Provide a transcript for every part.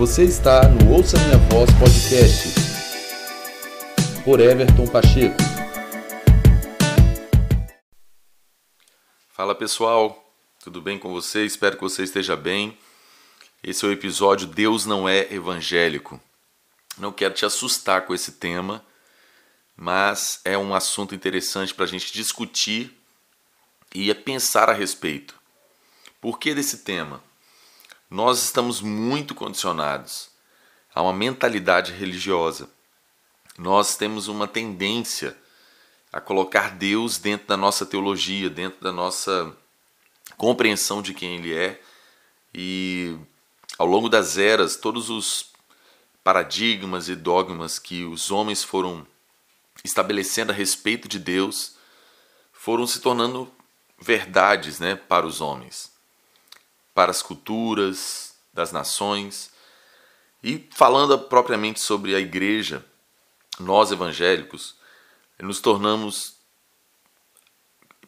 Você está no Ouça Minha Voz Podcast por Everton Pacheco. Fala pessoal, tudo bem com você? Espero que você esteja bem. Esse é o episódio Deus não é evangélico. Não quero te assustar com esse tema, mas é um assunto interessante para a gente discutir e pensar a respeito. Por que desse tema? Nós estamos muito condicionados a uma mentalidade religiosa. Nós temos uma tendência a colocar Deus dentro da nossa teologia, dentro da nossa compreensão de quem Ele é. E ao longo das eras, todos os paradigmas e dogmas que os homens foram estabelecendo a respeito de Deus foram se tornando verdades né, para os homens para as culturas das nações. E falando propriamente sobre a igreja, nós evangélicos nos tornamos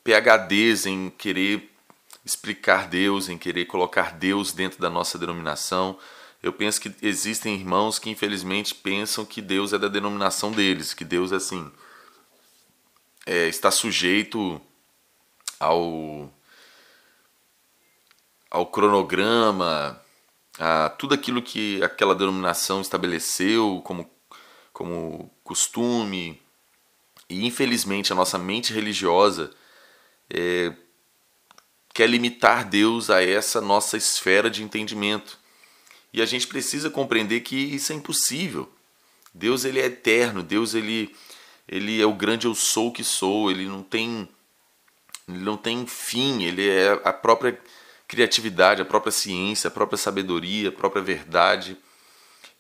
PHDs em querer explicar Deus, em querer colocar Deus dentro da nossa denominação. Eu penso que existem irmãos que infelizmente pensam que Deus é da denominação deles, que Deus assim é, está sujeito ao ao cronograma, a tudo aquilo que aquela denominação estabeleceu como, como costume. E infelizmente a nossa mente religiosa é, quer limitar Deus a essa nossa esfera de entendimento. E a gente precisa compreender que isso é impossível. Deus ele é eterno, Deus ele, ele é o grande eu sou que sou, ele não tem ele não tem fim, ele é a própria criatividade, a própria ciência, a própria sabedoria, a própria verdade.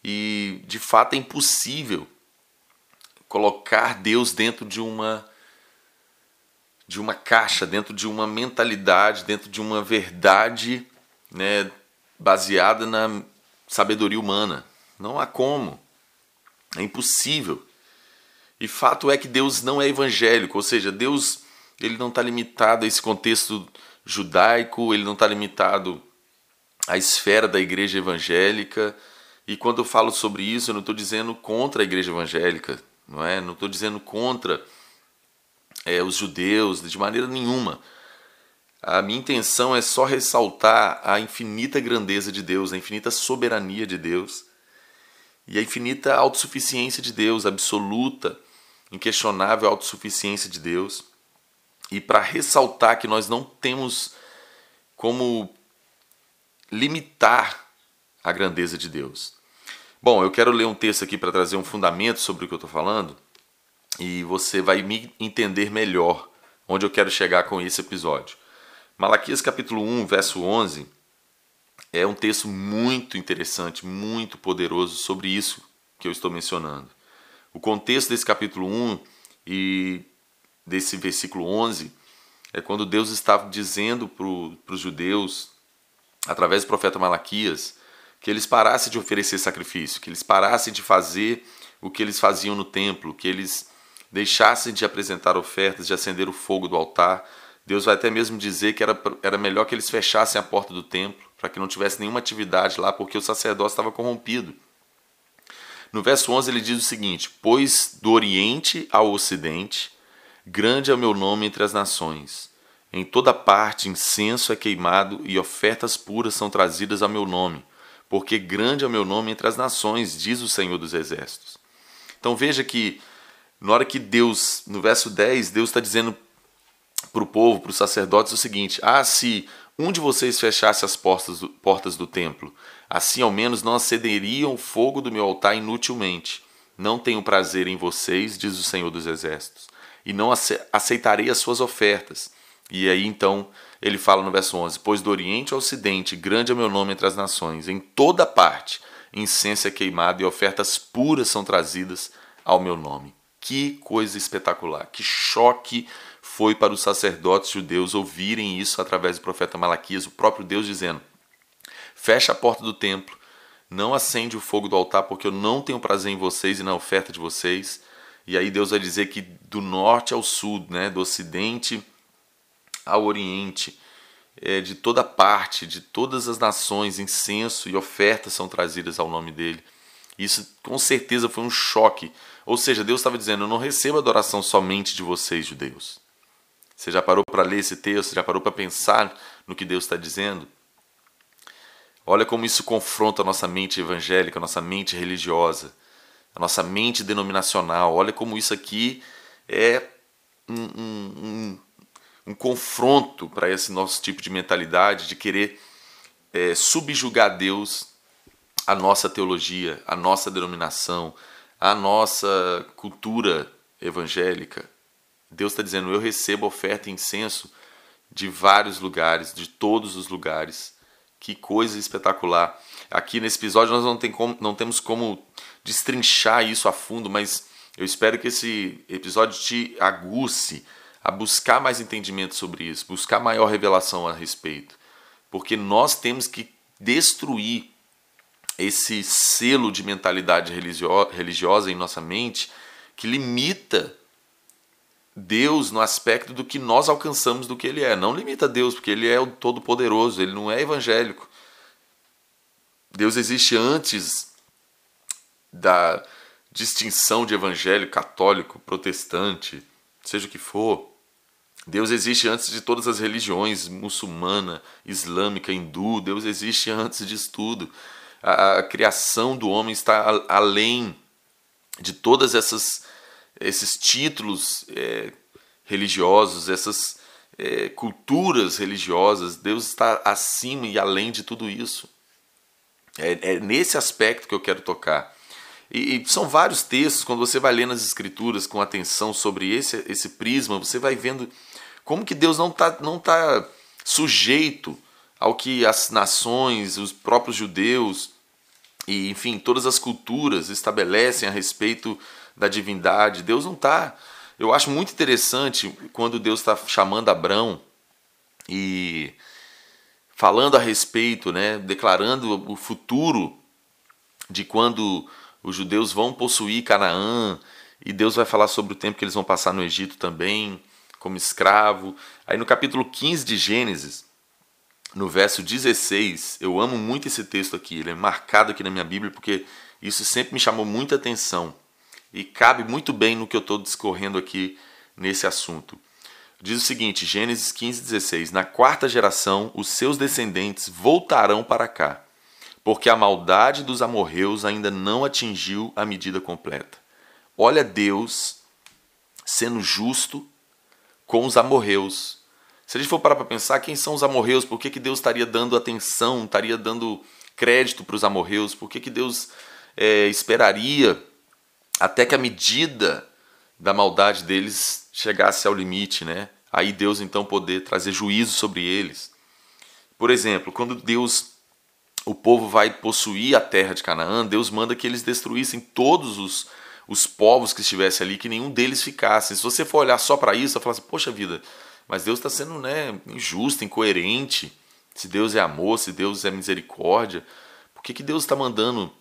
E de fato é impossível colocar Deus dentro de uma de uma caixa, dentro de uma mentalidade, dentro de uma verdade, né, baseada na sabedoria humana. Não há como. É impossível. E fato é que Deus não é evangélico, ou seja, Deus ele não está limitado a esse contexto judaico, ele não está limitado à esfera da igreja evangélica. E quando eu falo sobre isso, eu não estou dizendo contra a igreja evangélica, não é? Não estou dizendo contra é, os judeus, de maneira nenhuma. A minha intenção é só ressaltar a infinita grandeza de Deus, a infinita soberania de Deus e a infinita autossuficiência de Deus, absoluta, inquestionável autossuficiência de Deus e para ressaltar que nós não temos como limitar a grandeza de Deus. Bom, eu quero ler um texto aqui para trazer um fundamento sobre o que eu estou falando e você vai me entender melhor onde eu quero chegar com esse episódio. Malaquias capítulo 1, verso 11 é um texto muito interessante, muito poderoso sobre isso que eu estou mencionando. O contexto desse capítulo 1 e desse versículo 11 é quando Deus estava dizendo para os judeus, através do profeta Malaquias, que eles parassem de oferecer sacrifício, que eles parassem de fazer o que eles faziam no templo, que eles deixassem de apresentar ofertas, de acender o fogo do altar. Deus vai até mesmo dizer que era, era melhor que eles fechassem a porta do templo, para que não tivesse nenhuma atividade lá, porque o sacerdócio estava corrompido. No verso 11 ele diz o seguinte: Pois do Oriente ao Ocidente Grande é o meu nome entre as nações. Em toda parte incenso é queimado e ofertas puras são trazidas ao meu nome, porque grande é o meu nome entre as nações, diz o Senhor dos Exércitos. Então veja que, na hora que Deus, no verso 10, Deus está dizendo para o povo, para os sacerdotes, o seguinte: Ah, se um de vocês fechasse as portas do, portas do templo, assim ao menos não acenderiam o fogo do meu altar inutilmente. Não tenho prazer em vocês, diz o Senhor dos Exércitos e não aceitarei as suas ofertas. E aí então ele fala no verso 11: Pois do Oriente ao Ocidente, grande é meu nome entre as nações, em toda parte incenso é queimado e ofertas puras são trazidas ao meu nome. Que coisa espetacular, que choque foi para os sacerdotes judeus ouvirem isso através do profeta Malaquias, o próprio Deus dizendo: Fecha a porta do templo, não acende o fogo do altar, porque eu não tenho prazer em vocês e na oferta de vocês. E aí Deus vai dizer que do norte ao sul, né, do ocidente ao oriente, é, de toda parte, de todas as nações, incenso e ofertas são trazidas ao nome dele. Isso com certeza foi um choque. Ou seja, Deus estava dizendo: Eu não recebo adoração somente de vocês, judeus. Você já parou para ler esse texto? Já parou para pensar no que Deus está dizendo? Olha como isso confronta a nossa mente evangélica, a nossa mente religiosa, a nossa mente denominacional. Olha como isso aqui é um, um, um, um confronto para esse nosso tipo de mentalidade de querer é, subjugar Deus, a nossa teologia, a nossa denominação, a nossa cultura evangélica. Deus está dizendo: eu recebo oferta e incenso de vários lugares, de todos os lugares. Que coisa espetacular. Aqui nesse episódio nós não, tem como, não temos como destrinchar isso a fundo, mas eu espero que esse episódio te aguce a buscar mais entendimento sobre isso, buscar maior revelação a respeito. Porque nós temos que destruir esse selo de mentalidade religiosa em nossa mente que limita Deus no aspecto do que nós alcançamos do que Ele é. Não limita Deus, porque Ele é o Todo-Poderoso, Ele não é evangélico. Deus existe antes da distinção de evangélico, católico, protestante, seja o que for. Deus existe antes de todas as religiões, muçulmana, islâmica, hindu. Deus existe antes disso tudo. A, a criação do homem está além de todas essas esses títulos é, religiosos, essas é, culturas religiosas. Deus está acima e além de tudo isso. É, é nesse aspecto que eu quero tocar. E, e, são vários textos, quando você vai lendo as escrituras com atenção sobre esse, esse prisma, você vai vendo como que Deus não está não tá sujeito ao que as nações, os próprios judeus e, enfim, todas as culturas estabelecem a respeito da divindade. Deus não está. Eu acho muito interessante quando Deus está chamando Abraão e falando a respeito, né, declarando o futuro de quando os judeus vão possuir Canaã, e Deus vai falar sobre o tempo que eles vão passar no Egito também, como escravo. Aí no capítulo 15 de Gênesis, no verso 16, eu amo muito esse texto aqui, ele é marcado aqui na minha Bíblia porque isso sempre me chamou muita atenção e cabe muito bem no que eu estou discorrendo aqui nesse assunto. Diz o seguinte, Gênesis 15, 16: Na quarta geração, os seus descendentes voltarão para cá, porque a maldade dos amorreus ainda não atingiu a medida completa. Olha Deus sendo justo com os amorreus. Se a gente for parar para pensar, quem são os amorreus? Por que, que Deus estaria dando atenção, estaria dando crédito para os amorreus? Por que, que Deus é, esperaria até que a medida da maldade deles chegasse ao limite, né? Aí Deus então poder trazer juízo sobre eles. Por exemplo, quando Deus, o povo vai possuir a terra de Canaã, Deus manda que eles destruíssem todos os, os povos que estivessem ali, que nenhum deles ficasse. Se você for olhar só para isso, você fala assim, poxa vida, mas Deus está sendo né, injusto, incoerente. Se Deus é amor, se Deus é misericórdia, por que, que Deus está mandando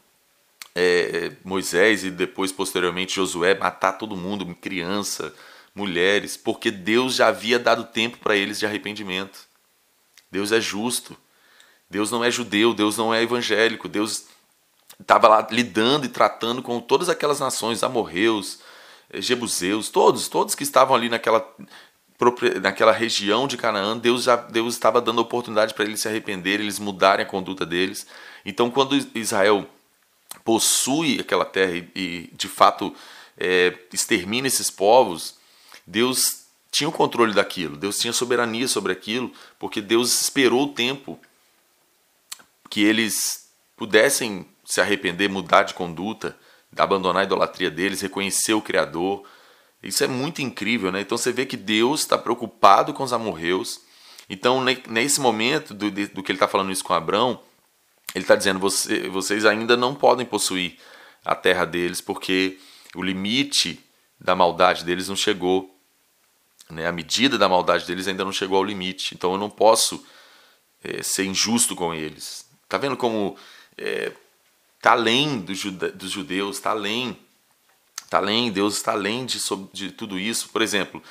é, Moisés e depois, posteriormente, Josué matar todo mundo, criança, mulheres, porque Deus já havia dado tempo para eles de arrependimento. Deus é justo. Deus não é judeu, Deus não é evangélico, Deus estava lá lidando e tratando com todas aquelas nações, amorreus, eh, jebuseus, todos, todos que estavam ali naquela, naquela região de Canaã, Deus já Deus estava dando oportunidade para eles se arrependerem, eles mudarem a conduta deles. Então, quando Israel possui aquela terra e, e de fato é, extermina esses povos, Deus tinha o controle daquilo, Deus tinha soberania sobre aquilo, porque Deus esperou o tempo que eles pudessem se arrepender, mudar de conduta, abandonar a idolatria deles, reconhecer o Criador. Isso é muito incrível, né? Então você vê que Deus está preocupado com os amorreus. Então, nesse momento do, do que ele está falando isso com Abraão, ele está dizendo: Você, vocês ainda não podem possuir a terra deles, porque o limite da maldade deles não chegou. Né? A medida da maldade deles ainda não chegou ao limite. Então eu não posso é, ser injusto com eles. Está vendo como é, tá além do dos judeus, está além. Está além, Deus está além de, de tudo isso. Por exemplo,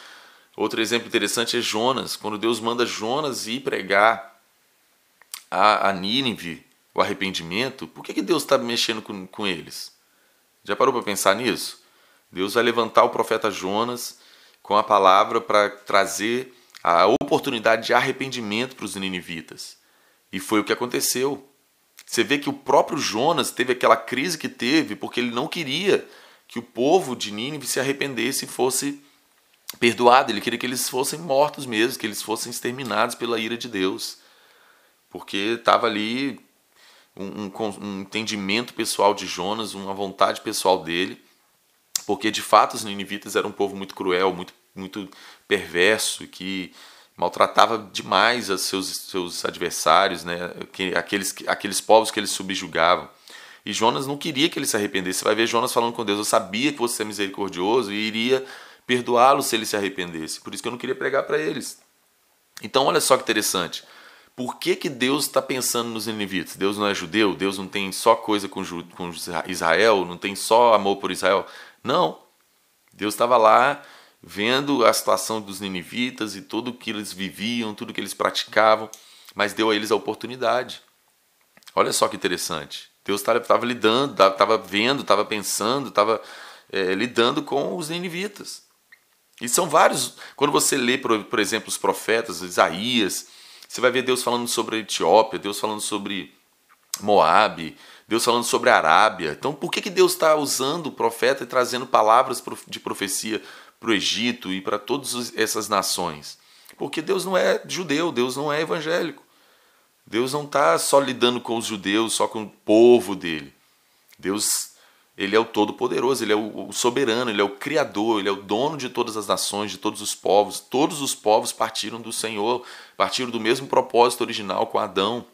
Outro exemplo interessante é Jonas, quando Deus manda Jonas ir pregar a, a Nínive o arrependimento, por que, que Deus está mexendo com, com eles? Já parou para pensar nisso? Deus vai levantar o profeta Jonas com a palavra para trazer a oportunidade de arrependimento para os ninivitas. E foi o que aconteceu. Você vê que o próprio Jonas teve aquela crise que teve porque ele não queria que o povo de Nínive se arrependesse e fosse perdoado. Ele queria que eles fossem mortos mesmo, que eles fossem exterminados pela ira de Deus. Porque estava ali um, um, um, entendimento pessoal de Jonas, uma vontade pessoal dele. Porque de fato os ninivitas eram um povo muito cruel, muito, muito perverso, que maltratava demais os seus, seus adversários, né? aqueles, aqueles povos que eles subjugavam. E Jonas não queria que ele se arrependesse. Você vai ver Jonas falando com Deus: Eu sabia que você é misericordioso e iria perdoá-lo se ele se arrependesse. Por isso que eu não queria pregar para eles. Então, olha só que interessante. Por que, que Deus está pensando nos ninivitas? Deus não é judeu? Deus não tem só coisa com, com Israel? Não tem só amor por Israel? Não. Deus estava lá vendo a situação dos ninivitas e tudo que eles viviam, tudo que eles praticavam, mas deu a eles a oportunidade. Olha só que interessante. Deus estava lidando, estava vendo, estava pensando, estava é, lidando com os ninivitas. E são vários. Quando você lê, por, por exemplo, os profetas, Isaías, você vai ver Deus falando sobre a Etiópia, Deus falando sobre Moabe, Deus falando sobre a Arábia. Então, por que, que Deus está usando o profeta e trazendo palavras de profecia para o Egito e para todas essas nações? Porque Deus não é judeu, Deus não é evangélico. Deus não está só lidando com os judeus, só com o povo dele. Deus ele é o Todo-Poderoso, ele é o soberano, ele é o Criador, ele é o dono de todas as nações, de todos os povos. Todos os povos partiram do Senhor, partiram do mesmo propósito original com Adão.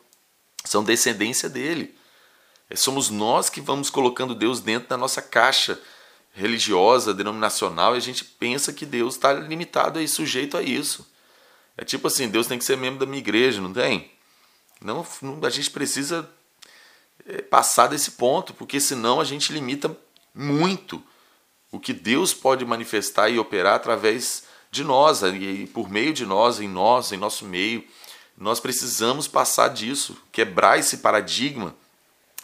São descendência dele. É, somos nós que vamos colocando Deus dentro da nossa caixa religiosa, denominacional, e a gente pensa que Deus está limitado e sujeito a isso. É tipo assim, Deus tem que ser membro da minha igreja, não tem? Não, a gente precisa é, passar desse ponto, porque senão a gente limita muito o que Deus pode manifestar e operar através de nós, e por meio de nós, em nós, em nosso meio. Nós precisamos passar disso, quebrar esse paradigma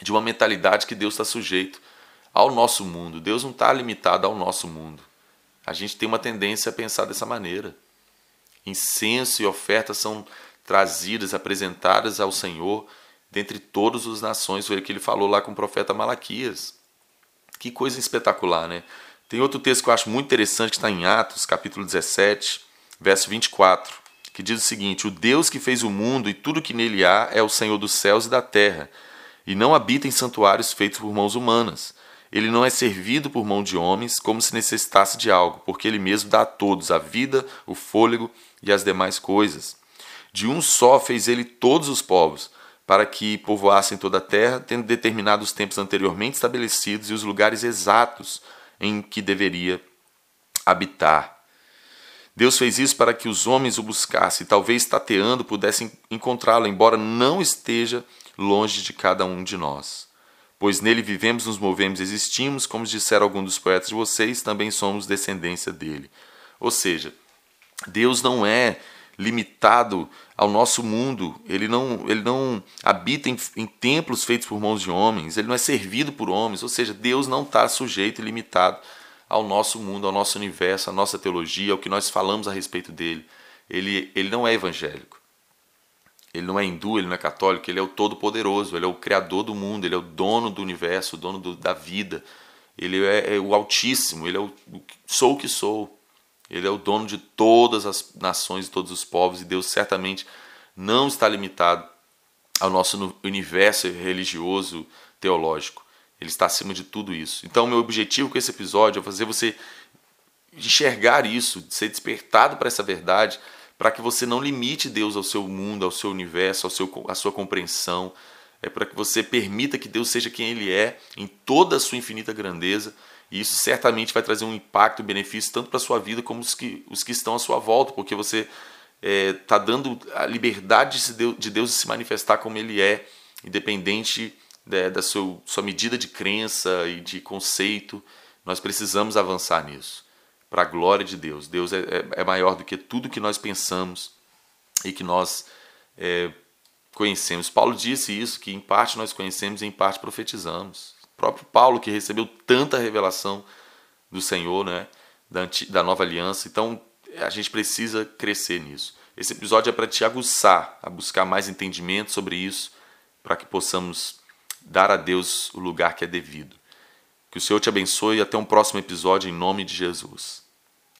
de uma mentalidade que Deus está sujeito ao nosso mundo. Deus não está limitado ao nosso mundo. A gente tem uma tendência a pensar dessa maneira. Incenso e oferta são trazidas, apresentadas ao Senhor dentre todas as nações, foi o que ele falou lá com o profeta Malaquias. Que coisa espetacular, né? Tem outro texto que eu acho muito interessante que está em Atos, capítulo 17, verso 24, que diz o seguinte: O Deus que fez o mundo e tudo que nele há é o Senhor dos céus e da terra, e não habita em santuários feitos por mãos humanas. Ele não é servido por mão de homens como se necessitasse de algo, porque ele mesmo dá a todos a vida, o fôlego e as demais coisas. De um só fez ele todos os povos para que povoassem toda a terra, tendo determinado os tempos anteriormente estabelecidos e os lugares exatos em que deveria habitar. Deus fez isso para que os homens o buscassem, e talvez tateando pudessem encontrá-lo, embora não esteja longe de cada um de nós. Pois nele vivemos, nos movemos e existimos, como disseram alguns dos poetas de vocês, também somos descendência dele. Ou seja, Deus não é limitado ao nosso mundo. Ele não, ele não habita em, em, templos feitos por mãos de homens. Ele não é servido por homens. Ou seja, Deus não está sujeito e limitado ao nosso mundo, ao nosso universo, à nossa teologia, ao que nós falamos a respeito dele. Ele, ele não é evangélico. Ele não é hindu, ele não é católico, ele é o Todo-Poderoso, ele é o Criador do mundo, ele é o dono do universo, o dono do, da vida. Ele é, é, o Altíssimo, ele é o sou o que sou. Ele é o dono de todas as nações e todos os povos, e Deus certamente não está limitado ao nosso universo religioso, teológico. Ele está acima de tudo isso. Então, meu objetivo com esse episódio é fazer você enxergar isso, ser despertado para essa verdade, para que você não limite Deus ao seu mundo, ao seu universo, ao seu, à sua compreensão. É para que você permita que Deus seja quem Ele é, em toda a sua infinita grandeza, e isso certamente vai trazer um impacto e benefício tanto para a sua vida como os que, os que estão à sua volta, porque você está é, dando a liberdade de Deus de se manifestar como Ele é, independente da sua, sua medida de crença e de conceito. Nós precisamos avançar nisso. Para a glória de Deus. Deus é, é, é, maior do que tudo que nós pensamos e que nós é, conhecemos. Paulo disse isso, que em parte nós conhecemos e em parte profetizamos. O próprio Paulo, que recebeu tanta revelação do Senhor, né, da, da nova aliança. Então, a gente precisa crescer nisso. Esse episódio é para te aguçar a buscar mais entendimento sobre isso, para que possamos dar a Deus o lugar que é devido. Que o Senhor te abençoe e até um próximo episódio em nome de Jesus.